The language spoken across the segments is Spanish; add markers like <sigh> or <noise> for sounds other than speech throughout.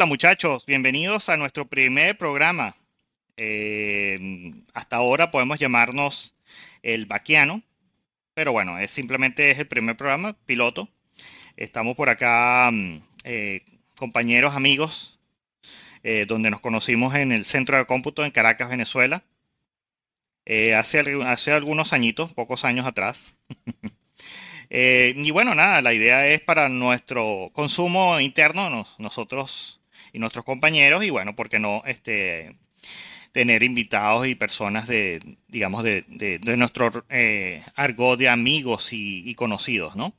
Hola muchachos, bienvenidos a nuestro primer programa. Eh, hasta ahora podemos llamarnos el Baquiano, pero bueno, es simplemente es el primer programa piloto. Estamos por acá, mm, eh, compañeros, amigos, eh, donde nos conocimos en el centro de cómputo en Caracas, Venezuela, hace, hace algunos añitos, pocos años atrás. <laughs> y bueno, nada, la idea es para nuestro consumo interno, nosotros y nuestros compañeros, y bueno, ¿por qué no este, tener invitados y personas de, digamos, de, de, nuestro eh, argot de amigos y, conocidos, ¿no?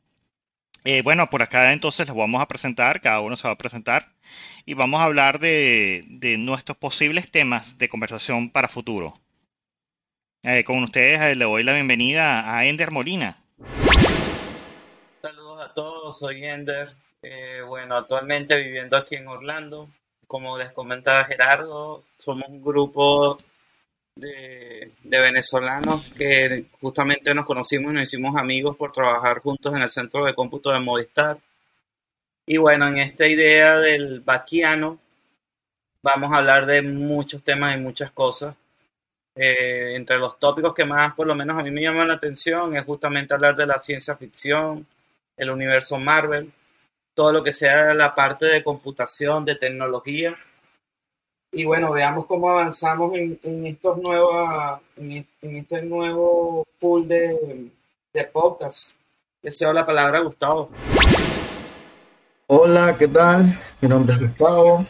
Eh, bueno, por acá entonces les vamos a presentar, cada uno se va a presentar y vamos a hablar de, de nuestros posibles temas de conversación para futuro. Eh, con ustedes le doy la bienvenida a Ender Molina. Saludos a todos, soy Ender. bueno, actualmente viviendo aquí en Orlando, como les comentaba Gerardo, somos un grupo de, venezolanos que justamente nos conocimos y nos hicimos amigos por trabajar juntos en el centro de cómputo de Movistar. Y bueno, en esta idea del vaquiano vamos a hablar de muchos temas y muchas cosas. Eh, entre los tópicos que más, por lo menos a mí me llaman la atención, es justamente hablar de la ciencia ficción, el universo Marvel, todo lo que sea la parte de computación, de tecnología. Y bueno, veamos cómo avanzamos en, en estos nuevos, en, este nuevo pool de, de podcasts. Deseo la palabra a Gustavo. Hola, ¿qué tal? Mi nombre es Gustavo.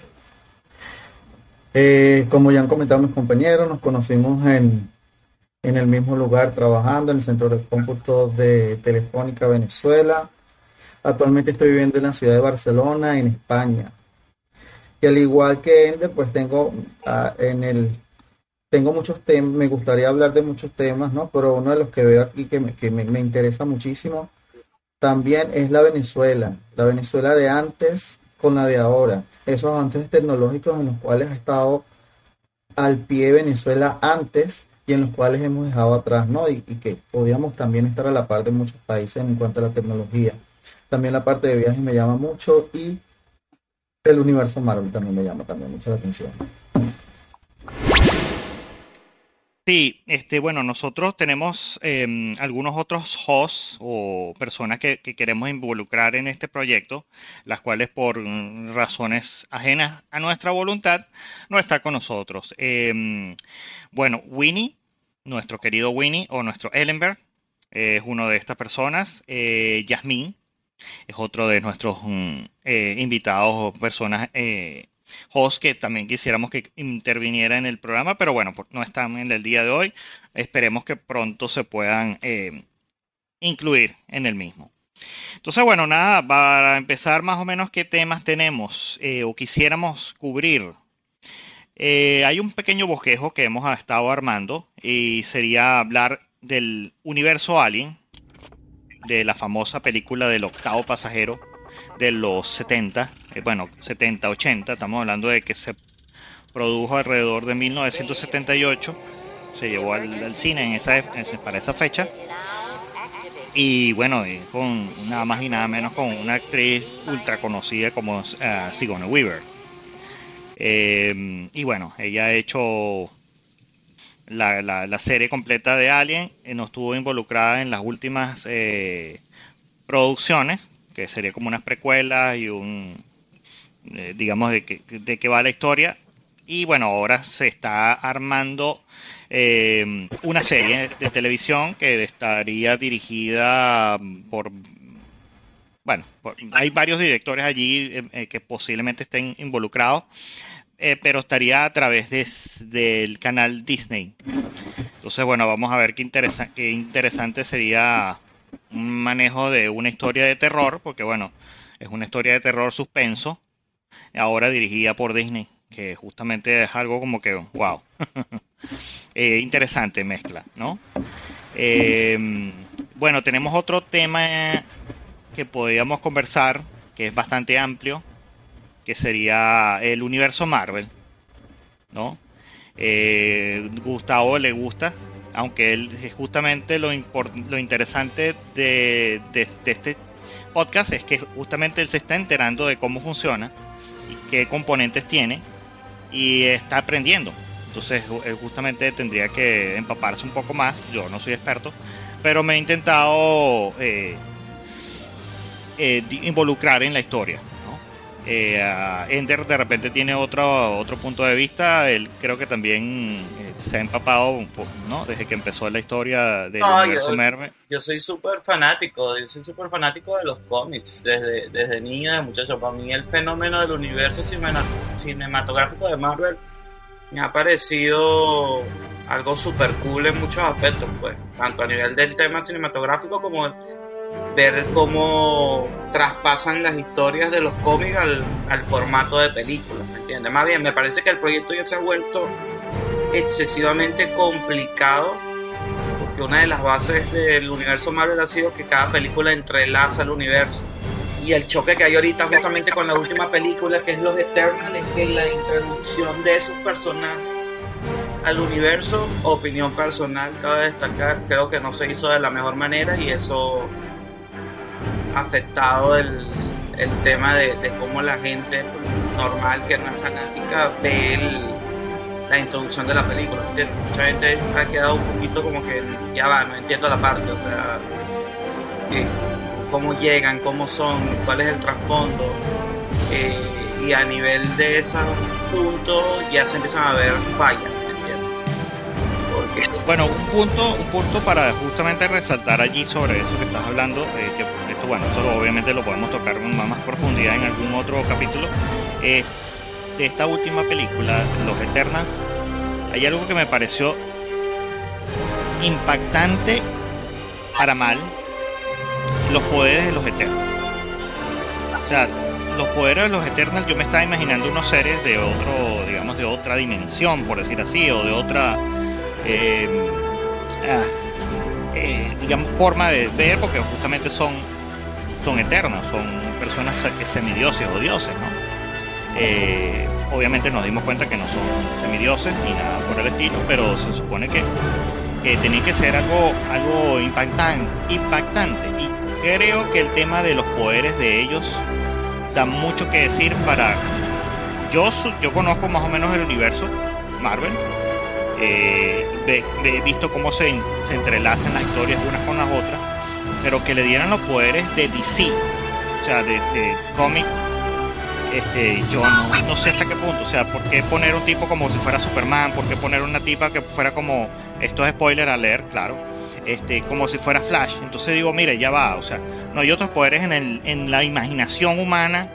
Eh, como ya han comentado mis compañeros, nos conocimos en, en el mismo lugar trabajando en el Centro de Cómputo de Telefónica Venezuela. Actualmente estoy viviendo en la ciudad de Barcelona, en España. Y al igual que Ender, pues tengo ah, en el tengo muchos temas, me gustaría hablar de muchos temas, ¿no? Pero uno de los que veo aquí que me, que me, interesa muchísimo también es la Venezuela, la Venezuela de antes con la de ahora, esos avances tecnológicos en los cuales ha estado al pie Venezuela antes y en los cuales hemos dejado atrás, ¿no? Y, y que podíamos también estar a la par de muchos países en cuanto a la tecnología. También la parte de viajes me llama mucho y el universo Marvel también me llama también mucho la atención. Sí, este, bueno, nosotros tenemos em, algunos otros hosts o personas que, queremos involucrar en este proyecto, las cuales por razones ajenas a nuestra voluntad no está con nosotros. Em, bueno, Winnie, nuestro querido Winnie o nuestro Ellenberg, es uno de estas personas. Eh, Yasmín, es otro de nuestros mm, eh, invitados o personas eh, que también quisiéramos que interviniera en el programa, pero bueno, no están en el día de hoy. Esperemos que pronto se puedan eh, incluir en el mismo. Entonces, bueno, nada, para empezar más o menos qué temas tenemos o quisiéramos cubrir. hay un pequeño bosquejo que hemos estado armando y sería hablar del universo Alien, de la famosa película del octavo pasajero de los 70, eh, bueno, 70, 80, estamos hablando de que se produjo alrededor de 1978, se llevó al, cine en esa, para esa fecha, y bueno, con nada más y nada menos con una actriz ultra conocida como eh, Sigourney Weaver. Eh, y bueno, ella ha hecho la, la, serie completa de Alien eh, no estuvo involucrada en las últimas eh, producciones, que sería como unas precuelas y un, eh, digamos, de que, de qué va la historia. Y bueno, ahora se está armando una serie de televisión que estaría dirigida por bueno, hay varios directores allí que posiblemente estén involucrados. Eh, pero estaría a través de, del canal Disney. Entonces, bueno, vamos a ver qué, interesa qué interesante sería un manejo de una historia de terror, porque bueno, es una historia de terror suspenso, ahora dirigida por Disney, que justamente es algo como que, wow, <laughs> eh, interesante mezcla, ¿no? Eh, bueno, tenemos otro tema que podríamos conversar, que es bastante amplio, que sería el universo Marvel, ¿no? Eh, Gustavo le gusta, aunque él es justamente lo, lo interesante de, este podcast es que justamente él se está enterando de cómo funciona qué componentes tiene y está aprendiendo. Entonces él justamente tendría que empaparse un poco más. Yo no soy experto, pero me he intentado eh, eh, involucrar en la historia. Eh, Ender de repente tiene otro, otro punto de vista. Él creo que también eh, se ha empapado un poco, ¿no? Desde que empezó la historia del universo Merme. Yo soy súper fanático, yo soy súper fanático de los cómics. Desde, desde niño, de muchacho. Para mí el fenómeno del universo cinematográfico de Marvel me ha parecido algo súper cool en muchos aspectos, pues. Tanto a nivel del tema cinematográfico como ver cómo traspasan las historias de los cómics al, formato de películas, ¿me entiendes? Más bien, me parece que el proyecto ya se ha vuelto excesivamente complicado, porque una de las bases del universo Marvel ha sido que cada película entrelaza el universo. Y el choque que hay ahorita justamente con la última película, que es Los Eternals, es que la introducción de esos personajes al universo, opinión personal, cabe destacar, creo que no se hizo de la mejor manera y eso afectado el, el tema de, cómo la gente normal que no es fanática ve la introducción de la película. Mucha gente ha quedado un poquito como que ya va, no entiendo la parte, o sea, cómo llegan, cómo son, cuál es el trasfondo. Eh, y a nivel de ese punto ya se empiezan a ver fallas. Bueno, un punto, un punto para justamente resaltar allí sobre eso que estás hablando, eh, esto, bueno, eso obviamente lo podemos tocar con más profundidad en algún otro capítulo, es de esta última película, Los Eternals, hay algo que me pareció impactante para mal, los poderes de los Eternals. O sea, los poderes de los Eternals, yo me estaba imaginando unos seres de otro, digamos, de otra dimensión, por decir así, o de otra eh, ah, eh, digamos, forma de ver, porque justamente son, son eternos, son personas semidioses o dioses, ¿no? Eh, obviamente nos dimos cuenta que no son semidioses ni nada por el estilo, pero se supone que, que tenía que ser algo, algo impactante, impactante. Y creo que el tema de los poderes de ellos da mucho que decir para... Yo, yo conozco más o menos el universo Marvel, eh, he visto cómo se, se, entrelazan las historias unas con las otras, pero que le dieran los poderes de DC, o sea, de, cómic, este, yo no, sé hasta qué punto, o sea, ¿por qué poner un tipo como si fuera Superman? ¿Por qué poner una tipa que fuera como, esto es spoiler a leer, claro, este, como si fuera Flash? Entonces digo, mire, ya va, o sea, no hay otros poderes en, el, en la imaginación humana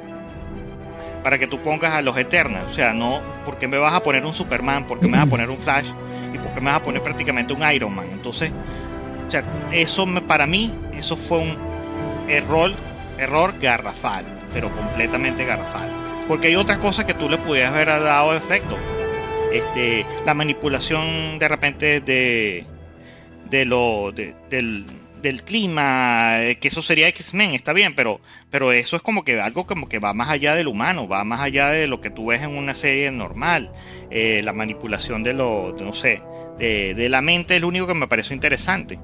para que tú pongas a los Eternals. O sea, no, ¿por qué me vas a poner un Superman? ¿Por qué me vas a poner un Flash? ¿Y por qué me vas a poner prácticamente un Iron Man? Entonces, o sea, eso me, para mí, eso fue un error, error garrafal, pero completamente garrafal. Porque hay otras cosas que tú le pudieras haber dado efecto. Este, la manipulación de repente de, de lo, del, del clima, eh, que eso sería X-Men, está bien, pero, pero eso es como que algo como que va más allá del humano, va más allá de lo que tú ves en una serie normal. Eh, la manipulación de lo, no sé, de, la mente es lo único que me pareció interesante.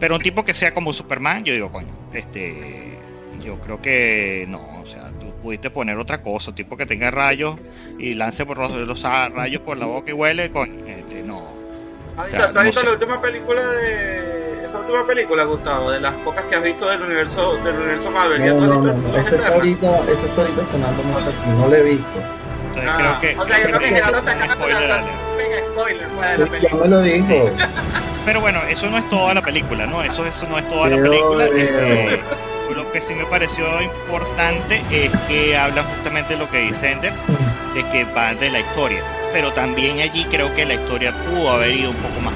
Pero un tipo que sea como Superman, yo digo, coño, este, yo creo que no, o sea, tú pudiste poner otra cosa, un tipo que tenga rayos y lance por los, los rayos por la boca y huele, coño, este, no. ¿Has visto la última película de esa última película, Gustavo, de las pocas que has visto del universo, del universo Marvel. No, no, no, no. Ese está ahorita, ese está ahorita sonando más aquí, no lo he visto. Entonces, creo ah, que, o sea, yo creo que Gerardo está acabando de lanzar spoiler fuera de la película. Ya me lo dijo. <laughs> Pero bueno, eso no es toda la película, ¿no? Eso, eso no es toda la película. Este, lo que sí me pareció importante es que habla justamente de lo que dice Ender, de que va de la historia. Pero también allí creo que la historia pudo haber ido un poco más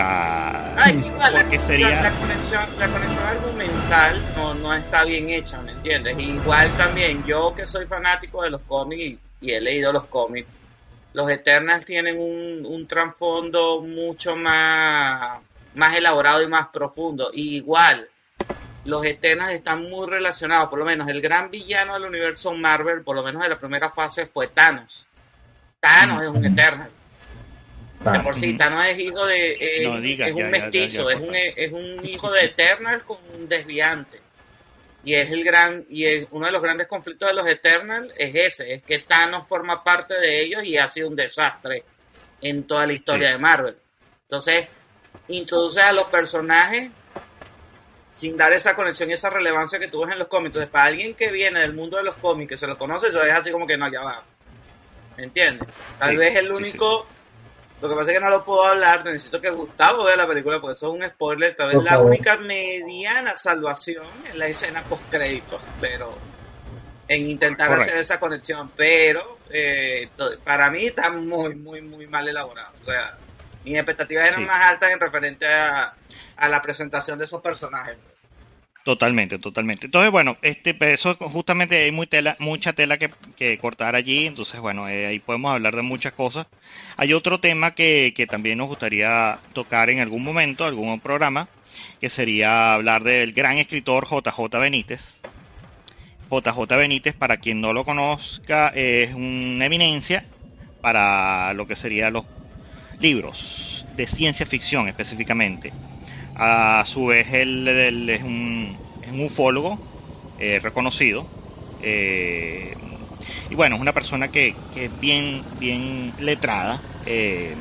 Ah, igual, la, sería... la, conexión, la conexión argumental no, no está bien hecha, ¿me entiendes? Igual también, yo que soy fanático de los cómics y, he leído los cómics, los Eternals tienen un, un trasfondo mucho más, más elaborado y más profundo. Y igual, los Eternals están muy relacionados, por lo menos el gran villano del universo Marvel, por lo menos de la primera fase, fue Thanos. Thanos es un Eternal. De por sí, Thanos es hijo de. Eh, es un mestizo, es, un, es un hijo de Eternal con un desviante. Y es el gran, y es uno de los grandes conflictos de los Eternals es ese, es que Thanos forma parte de ellos y ha sido un desastre en toda la historia de Marvel. Entonces, introduce a los personajes sin dar esa conexión y esa relevancia que tuvo en los cómics. Entonces, para alguien que viene del mundo de los cómics, que se lo conoce, eso es así como que no, ya va. ¿Me entiendes? Tal vez el único... Lo que pasa es que no lo puedo hablar, necesito que Gustavo vea la película porque eso es un spoiler. Tal vez la única mediana salvación es la escena post créditos, pero en intentar hacer esa conexión. Pero eh, para mí está muy, muy, muy mal elaborado. O sea, mis expectativas eran más altas en referente a, a la presentación de esos personajes. Totalmente, totalmente. Entonces, bueno, este, pues, eso justamente hay muy tela, mucha tela que, cortar allí, entonces, bueno, eh, ahí podemos hablar de muchas cosas. Hay otro tema que, que también nos gustaría tocar en algún momento, algún programa, que sería hablar del gran escritor JJ Benítez. JJ Benítez, para quien no lo conozca, es una eminencia para lo que serían los libros de ciencia ficción específicamente. A su vez, él, es, un, ufólogo eh, reconocido. Eh, y bueno, es una persona que, es bien, bien letrada. Eh,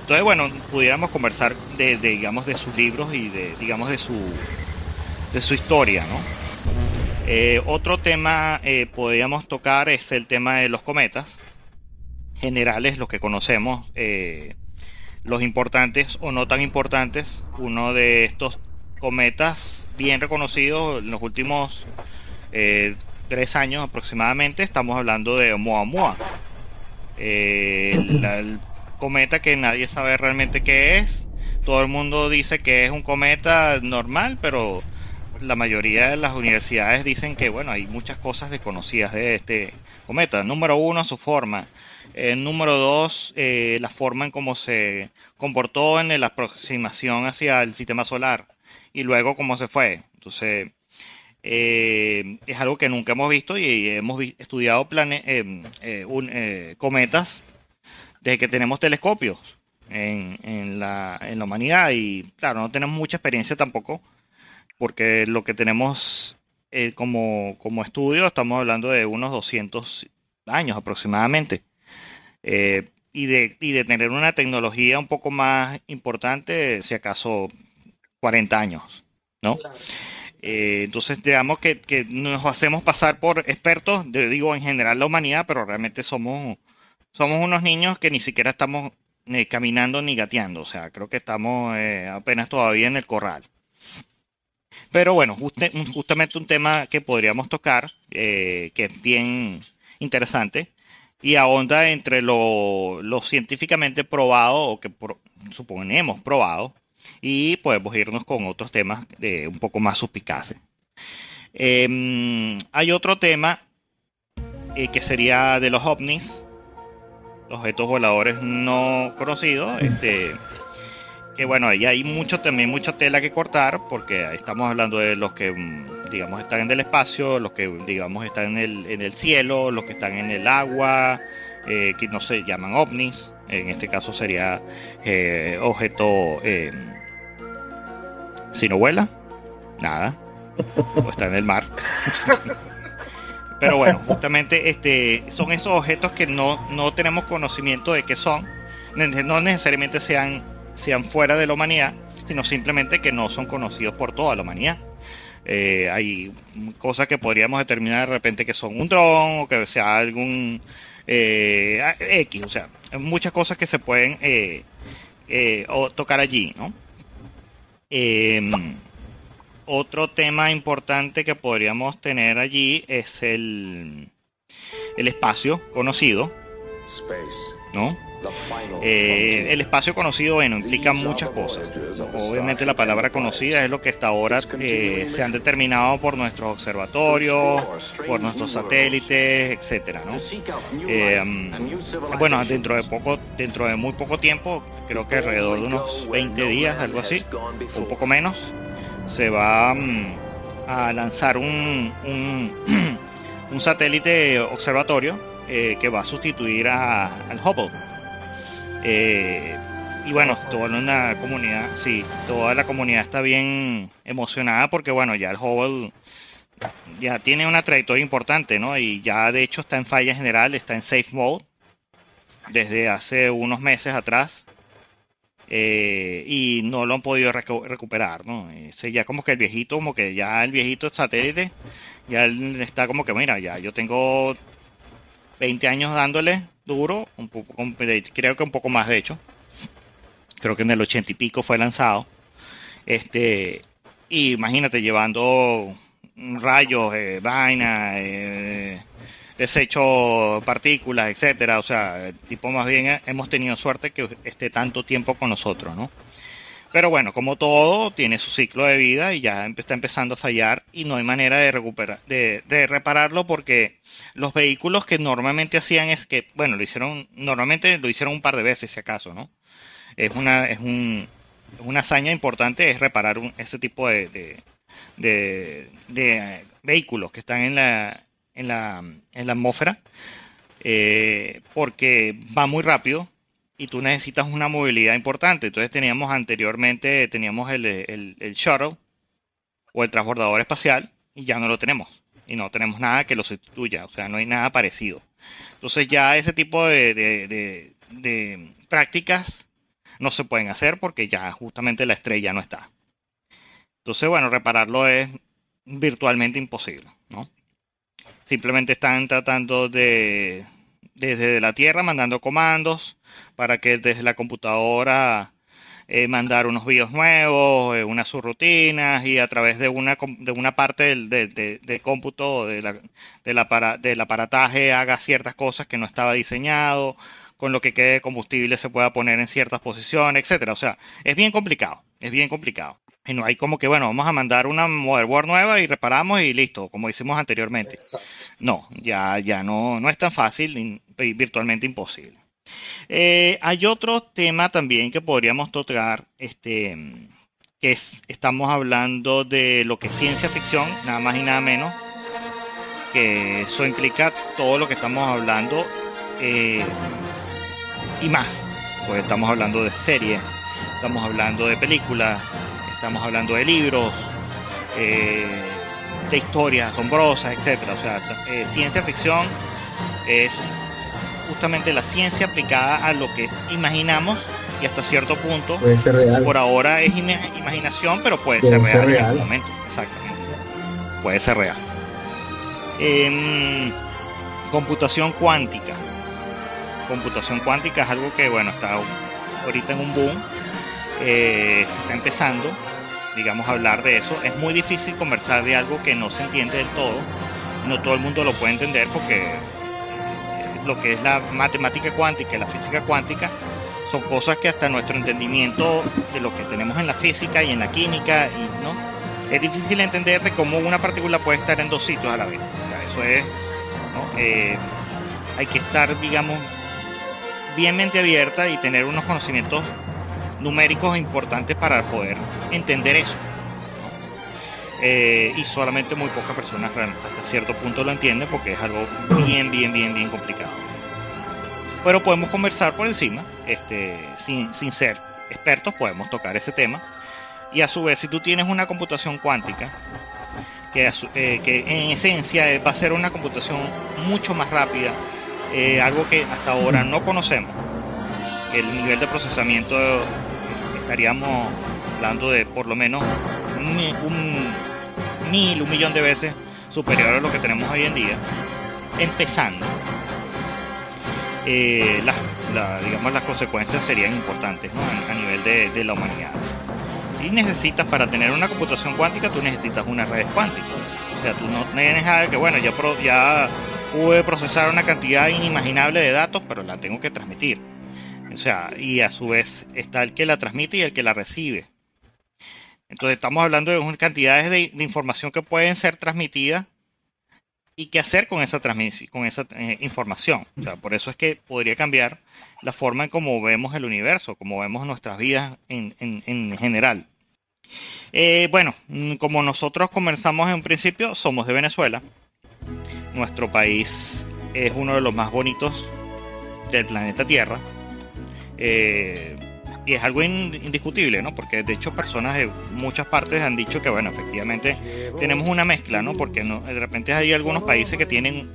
entonces, bueno, pudiéramos conversar de, digamos, de sus libros y de, digamos, de su, de su historia, ¿no? otro tema podríamos tocar es el tema de los cometas generales, los que conocemos, los importantes o no tan importantes. Uno de estos cometas bien reconocidos en los últimos eh, tres años aproximadamente, estamos hablando de Oumuamua. Eh, el, cometa que nadie sabe realmente qué es. Todo el mundo dice que es un cometa normal, pero la mayoría de las universidades dicen que bueno, hay muchas cosas desconocidas de este cometa. Número uno, su forma. Eh, número dos, eh, la forma en cómo se comportó en la aproximación hacia el sistema solar y luego cómo se fue. Entonces, eh, es algo que nunca hemos visto y hemos estudiado cometas desde que tenemos telescopios en, la, en la humanidad y claro, no tenemos mucha experiencia tampoco porque lo que tenemos como, como estudio estamos hablando de unos 200 años aproximadamente. Eh, y, de, y de tener una tecnología un poco más importante, si acaso 40 años, ¿no? Eh, entonces, digamos que, que, nos hacemos pasar por expertos, digo en general la humanidad, pero realmente somos, somos unos niños que ni siquiera estamos ni caminando ni gateando, o sea, creo que estamos eh, apenas todavía en el corral. Pero bueno, justamente un tema que podríamos tocar, que es bien interesante, y ahonda entre lo, científicamente probado o que suponemos probado y podemos irnos con otros temas de un poco más suspicaces. Em, hay otro tema eh, que sería de los ovnis, objetos voladores no conocidos. Este, que bueno, ahí hay mucho también mucha tela que cortar porque estamos hablando de los que mm, digamos están en el espacio, los que digamos están en el, en el cielo, los que están en el agua, eh, que no se llaman ovnis, en este caso sería eh, objeto eh, si no vuela, nada, o está en el mar. <laughs> Pero bueno, justamente este son esos objetos que no, no tenemos conocimiento de qué son, no necesariamente sean sean fuera de la humanidad, sino simplemente que no son conocidos por toda la humanidad. Eh, hay cosas que podríamos determinar de repente que son un dron o que sea algún eh, X, o sea, muchas cosas que se pueden eh, tocar allí, ¿no? Em, otro tema importante que podríamos tener allí es el, el espacio conocido, ¿no? Eh, el espacio conocido, bueno, implica muchas cosas. Obviamente la palabra conocida es lo que hasta ahora eh, se han determinado por nuestros observatorios, por nuestros satélites, etcétera, ¿no? Eh, mm, bueno, dentro de poco, dentro de muy poco tiempo, creo que alrededor de unos 20 días, algo así, un poco menos, se va mm, a lanzar un, un, <clears throat> satélite observatorio que va a sustituir al Hubble. Eh, y bueno, toda una comunidad, sí, toda la comunidad está bien emocionada porque bueno, ya el Hubble ya tiene una trayectoria importante, ¿no? Y ya de hecho está en falla general, está en safe mode desde hace unos meses atrás. Eh, y no lo han podido recuperar, ¿no? Ese ya como que el viejito, como que ya el viejito satélite, ya él está como que, mira, ya yo tengo 20 años dándole duro, un poco, creo que un poco más de hecho. Creo que en el 80 y pico fue lanzado. Este, y imagínate llevando rayos, eh, vaina, eh, desecho partículas, etcétera. O sea, tipo más bien eh, hemos tenido suerte que esté tanto tiempo con nosotros, ¿no? Pero bueno, como todo, tiene su ciclo de vida y ya está empezando a fallar y no hay manera de recuperar, de, de, repararlo porque los vehículos que normalmente hacían es que, bueno, lo hicieron, normalmente lo hicieron un par de veces si acaso, ¿no? Es una, es un, una hazaña importante es reparar ese tipo de, de, de, vehículos que están en la, en la, en la atmósfera eh, porque va muy rápido y tú necesitas una movilidad importante. Entonces teníamos anteriormente, teníamos el, el shuttle o el transbordador espacial y ya no lo tenemos. Y no tenemos nada que lo sustituya, o sea, no hay nada parecido. Entonces ya ese tipo de, de, de prácticas no se pueden hacer porque ya justamente la estrella no está. Entonces, bueno, repararlo es virtualmente imposible, ¿no? Simplemente están tratando de, desde la Tierra, mandando comandos para que desde la computadora eh, mandar unos vídeos nuevos, eh, unas subrutinas y a través de una, de una parte del, de, cómputo de la, de la para, del aparataje haga ciertas cosas que no estaba diseñado, con lo que quede de combustible se pueda poner en ciertas posiciones, etcétera. O sea, es bien complicado, es bien complicado. Y no hay como que, bueno, vamos a mandar una motherboard nueva y reparamos y listo, como hicimos anteriormente. No, ya, ya no, no es tan fácil, virtualmente imposible. Eh, hay otro tema también que podríamos tocar, este, que es, estamos hablando de lo que es ciencia ficción, nada más y nada menos, que eso implica todo lo que estamos hablando eh, y más, pues estamos hablando de series, estamos hablando de películas, estamos hablando de libros, eh, de historias asombrosas, etcétera. O sea, ciencia ficción es justamente la ciencia aplicada a lo que imaginamos y hasta cierto punto puede ser real. por ahora es imaginación pero puede, ser, real en algún momento exactamente puede ser real em, computación cuántica computación cuántica es algo que bueno está ahorita en un boom eh, se está empezando digamos, hablar de eso. Es muy difícil conversar de algo que no se entiende del todo. No todo el mundo lo puede entender porque eh, lo que es la matemática cuántica y la física cuántica son cosas que hasta nuestro entendimiento de lo que tenemos en la física y en la química no es difícil entender de cómo una partícula puede estar en dos sitios a la vez. eso es, eh, hay que estar, digamos, bien mente abierta y tener unos conocimientos numéricos importantes para poder entender eso. Eh, y solamente muy pocas personas hasta cierto punto lo entienden porque es algo bien, bien, bien, bien complicado. Pero podemos conversar por encima, este, sin, sin ser expertos, podemos tocar ese tema. Y a su vez, si tú tienes una computación cuántica, que, eh, que en esencia va a ser una computación mucho más rápida, eh, algo que hasta ahora no conocemos, el nivel de procesamiento estaríamos hablando de por lo menos un, mil, un millón de veces superior a lo que tenemos hoy en día, empezando. Eh, las, digamos, las consecuencias serían importantes a, nivel de, la humanidad. Y necesitas, para tener una computación cuántica, tú necesitas una red cuántica. O sea, tú no tienes nada que, bueno, ya, ya pude procesar una cantidad inimaginable de datos, pero la tengo que transmitir o sea, y a su vez está el que la transmite y el que la recibe. Entonces estamos hablando de cantidades de, información que pueden ser transmitidas y qué hacer con esa transmisión, con esa eh, información. O sea, por eso es que podría cambiar la forma en cómo vemos el universo, cómo vemos nuestras vidas en, en, general. Eh, bueno, mm, como nosotros comenzamos en un principio, somos de Venezuela. Nuestro país es uno de los más bonitos del planeta Tierra. Eh, y es algo indiscutible, ¿no? Porque de hecho personas de muchas partes han dicho que, bueno, efectivamente tenemos una mezcla, ¿no? Porque no, de repente hay algunos países que tienen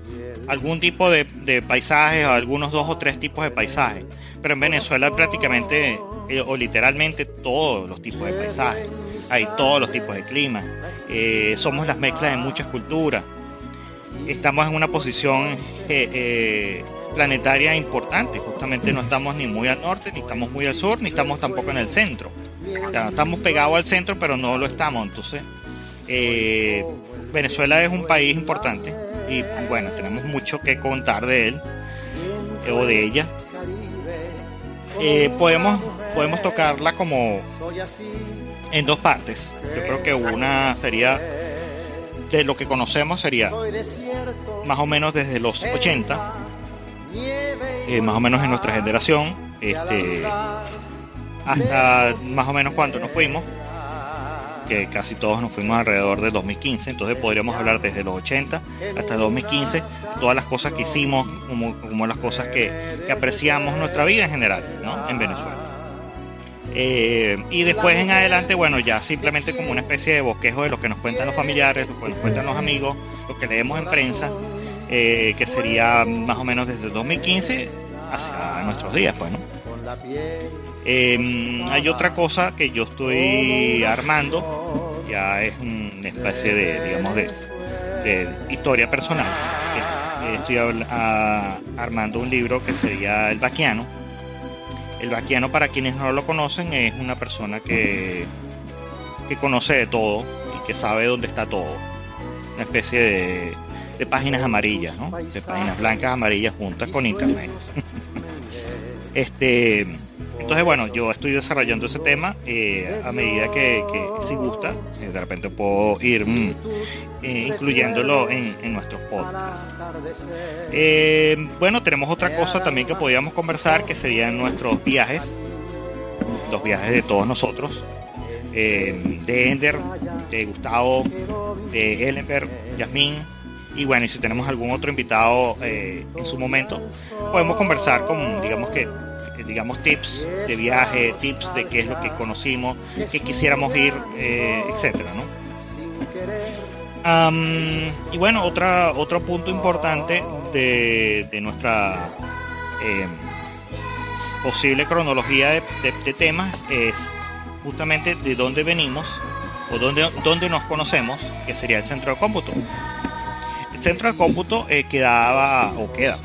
algún tipo de, de paisajes o algunos dos o tres tipos de paisajes. Pero en Venezuela prácticamente eh, o literalmente todos los tipos de paisajes. Hay todos los tipos de clima. Eh, somos las mezclas de muchas culturas. Estamos en una posición eh, planetaria importante. Justamente no estamos ni muy al norte, ni estamos muy al sur, ni estamos tampoco en el centro. estamos pegados al centro, pero no lo estamos. Entonces, Venezuela es un país importante y bueno, tenemos mucho que contar de él o de ella. podemos podemos tocarla como en dos partes. Yo creo que una sería de lo que conocemos sería más o menos desde los 80, eh, más o menos en nuestra generación, este, hasta más o menos cuando nos fuimos, que casi todos nos fuimos alrededor del 2015, entonces podríamos hablar desde los 80 hasta el 2015, todas las cosas que hicimos, como, como las cosas que, que apreciamos nuestra vida en general, ¿no? En Venezuela. Eh, y después en adelante, bueno, ya simplemente como una especie de bosquejo de lo que nos cuentan los familiares, lo que nos cuentan los amigos, lo que leemos en prensa, eh, que sería más o menos desde el 2015 hacia nuestros días, pues, ¿no? Em, hay otra cosa que yo estoy armando, ya es una especie de, digamos, de, historia personal. estoy armando un libro que sería El Baquiano el vaquiano, para quienes no lo conocen, es una persona que, que conoce de todo y que sabe dónde está todo. Una especie de, de páginas amarillas, ¿no? De páginas blancas amarillas juntas con internet. <laughs> este entonces, bueno, yo estoy desarrollando ese tema eh, a medida que, si gusta, eh, de repente puedo ir mm, eh, incluyéndolo en, nuestros podcasts. bueno, tenemos otra cosa también que podríamos conversar, que serían nuestros viajes, los viajes de todos nosotros, de Ender, de Gustavo, de Ellenberg, Yasmín, y bueno, y si tenemos algún otro invitado en su momento, podemos conversar con, digamos que, digamos, tips de viaje, tips de qué es lo que conocimos, qué quisiéramos ir, eh, etcétera, ¿no? y bueno, otra, otro punto importante de, de nuestra eh, posible cronología de, temas es justamente de dónde venimos o dónde, dónde nos conocemos, que sería el centro de cómputo. Centro de cómputo eh, quedaba, o queda,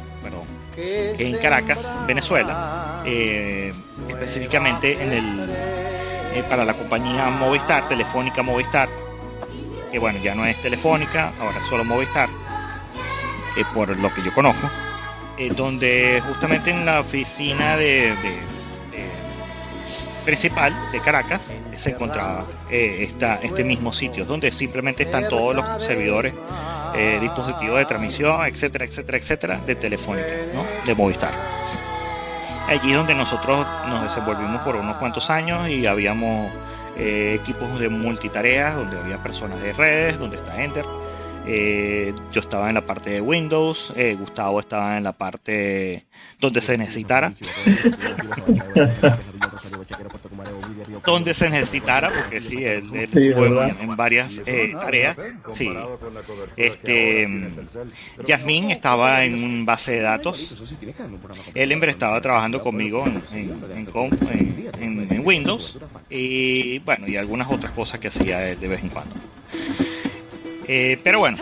en Caracas, Venezuela, eh, específicamente en el eh, para la compañía Movistar, Telefónica Movistar, que bueno, ya no es Telefónica, ahora es solo Movistar, eh, por lo que yo conozco, donde justamente en la oficina de, principal de Caracas se encontraba este mismo sitio, donde simplemente están todos los servidores eh, dispositivos de transmisión, etcétera, etcétera, etcétera, de Telefónica, ¿no? de Movistar. Allí donde nosotros nos desenvolvimos por unos cuantos años y habíamos eh, equipos de multitareas, donde había personas de redes, donde está Enter. Eh, yo estaba en la parte de Windows, Gustavo estaba en la parte donde se necesitara. donde se necesitara, porque sí, él, en, varias eh, tareas. Sí. Este, Yasmín estaba en un base de datos. Ellenberg estaba trabajando conmigo en, en, Windows y bueno, y algunas otras cosas que hacía de vez en cuando. Eh, pero bueno,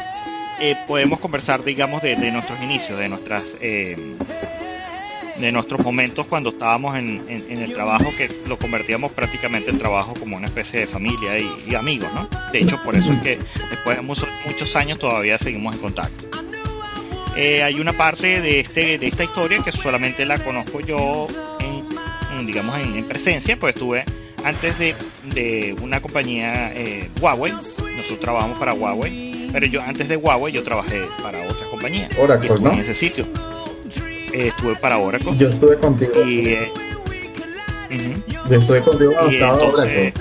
eh, podemos conversar, digamos, de, nuestros inicios, de nuestras de nuestros momentos cuando estábamos en, el trabajo que lo convertíamos prácticamente en trabajo como una especie de familia y, amigos, ¿no? De hecho, por eso es que después de muchos, años todavía seguimos en contacto. Eh, hay una parte de, este, de esta historia que solamente la conozco yo, en, digamos, en, presencia, pues estuve antes de, de una compañía eh, Huawei, nosotros trabajamos para Huawei, pero yo antes de Huawei yo trabajé para otra compañía. Oracle, ¿no? En ese sitio. Eh, estuve para Oracle. Yo estuve contigo. Y, eh, Yo estuve contigo cuando estaba Oracle.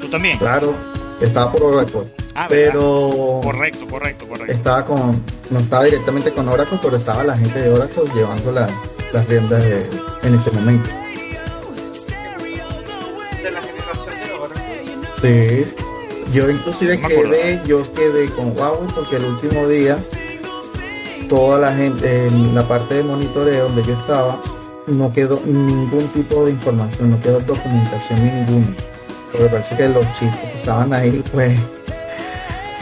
¿Tú también? Claro, estaba por Oracle. Ah, pero correcto, correcto, correcto. Estaba con, no estaba directamente con Oracle, pero estaba la gente de Oracle llevando las riendas en ese momento. Sí. Yo inclusive quedé, yo quedé con Huawei porque el último día toda la gente en la parte de monitoreo donde yo estaba no quedó ningún tipo de información, no quedó documentación ninguna. Porque parece que los chicos que estaban ahí <laughs> pues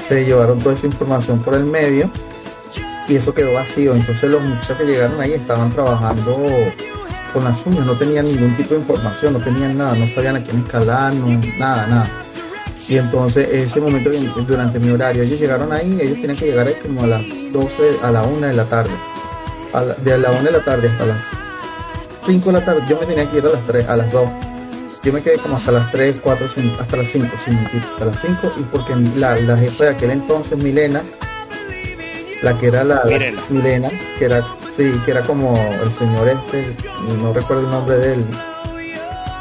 se llevaron toda esa información por el medio y eso quedó vacío. Entonces los muchachos que llegaron ahí estaban trabajando con las uñas, no tenían ningún tipo de información, no tenían nada, no sabían a quién escalar, no, nada, nada. Y entonces ese momento durante mi horario, ellos llegaron ahí, ellos tenían que llegar ahí como a las 12, a la 1 de la tarde. de la 1 de la tarde hasta las 5 de la tarde, yo me tenía que ir a las 3, a las 2. Yo me quedé como hasta las 3, 4, 5, hasta las 5, hasta las 5, y porque la, la jefa de aquel entonces, Milena, la que era la, Milena, que era, sí, que era como el señor este, no recuerdo el nombre de él,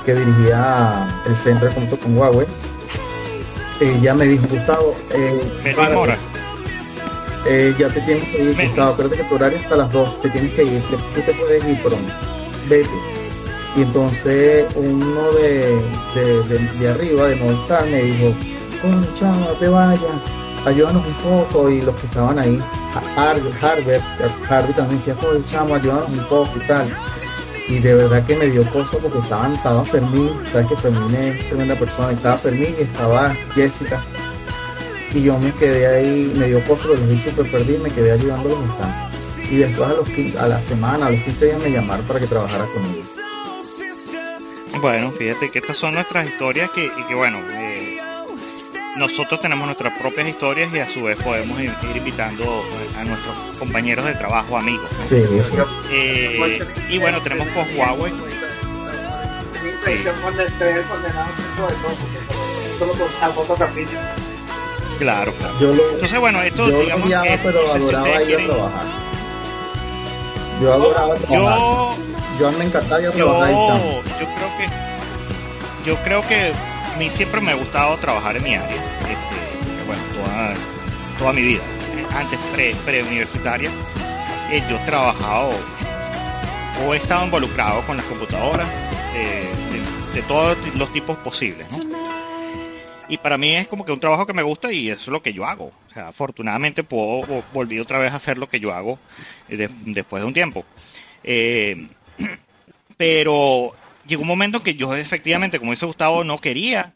que dirigía el centro junto con Huawei ya me dijo Gustavo, eh, eh, ya te tienes que ir, Gustavo, creo que tu horario hasta las 2, te tienes que ir, tú te puedes ir pronto, vete. Y entonces uno de, de, arriba, de Movistar, me dijo, concha, no te vayas, ayúdanos un poco. Y los que estaban ahí, Harvard, Harvard, también decía, oye, chamo, ayúdanos un poco y tal y de verdad que me dio cosa porque estaban, estaba Fermín, sabes que Fermín es tremenda persona, estaba Fermín y estaba Jessica. Y yo me quedé ahí, me dio cosa los vi súper perdidos y me quedé ayudándolos bastante. Y después a, los a la semana, a los 15 días me llamaron para que trabajara conmigo. Bueno, fíjate que estas son nuestras historias que, y que bueno, nosotros tenemos nuestras propias historias y a su vez podemos ir, invitando a nuestros compañeros de trabajo, amigos. Sí, eh, y bueno, tenemos con Huawei. Mi impresión sí. cuando entré condenado de todo, solo por capítulo. Claro, claro. Yo lo, Entonces, bueno, esto yo digamos odiaba, que, pero adoraba ir a trabajar. Yo adoraba trabajar. Yo, yo me encantaba ir a trabajar. Yo, yo creo que yo creo que mí siempre me ha gustado trabajar en mi área, este, bueno, toda, mi vida, antes pre-universitaria, eh, yo he trabajado o he estado involucrado con las computadoras de, todos los tipos posibles, Y para mí es como que un trabajo que me gusta y es lo que yo hago. O sea, afortunadamente puedo volver otra vez a hacer lo que yo hago eh, después de un tiempo. Eh, <clears throat> pero llegó un momento que yo efectivamente, como dice Gustavo, no quería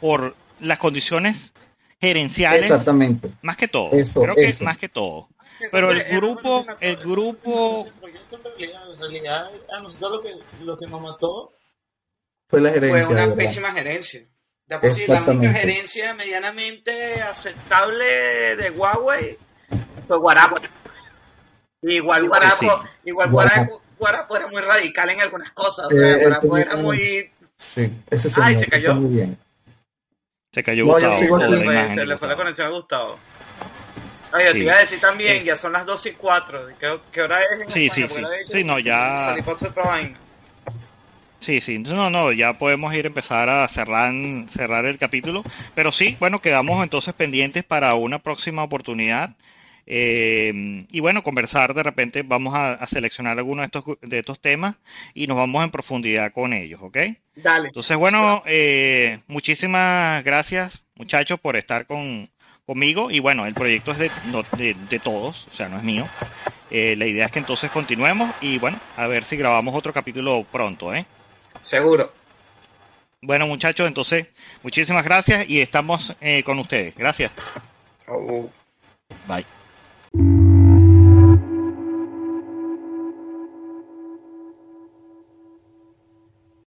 por las condiciones gerenciales. Exactamente. Más que todo. Creo que más que todo. Pero el grupo, el grupo... En realidad, a nosotros lo que, lo que nos mató fue la gerencia. Fue una pésima gerencia. De por sí, la única gerencia medianamente aceptable de Huawei fue Guarapo. Igual Guarapo, igual Guarapo, Guarapo era muy radical en algunas cosas. Eh, Guarapo era muy. Sí, ese se, Ay, se cayó. Muy bien. Se cayó Gustavo. se, le fue la conexión a Gustavo. Oye, te iba a decir también, ya son las 2 y 4. ¿Qué, qué hora es? En sí, sí, sí. Sí, no, ya. Sí, sí, no, no, ya podemos ir a empezar a cerrar, cerrar el capítulo, pero sí, bueno, quedamos entonces pendientes para una próxima oportunidad eh, y bueno, conversar de repente, vamos a, seleccionar algunos de estos, de estos temas y nos vamos en profundidad con ellos, ¿ok? Dale. Entonces, bueno, eh, muchísimas gracias muchachos por estar con, conmigo y bueno, el proyecto es de, de, todos, o sea, no es mío. Eh, la idea es que entonces continuemos y bueno, a ver si grabamos otro capítulo pronto, ¿eh? Seguro. Bueno, muchachos, entonces, muchísimas gracias y estamos con ustedes. Gracias. Bye. thank you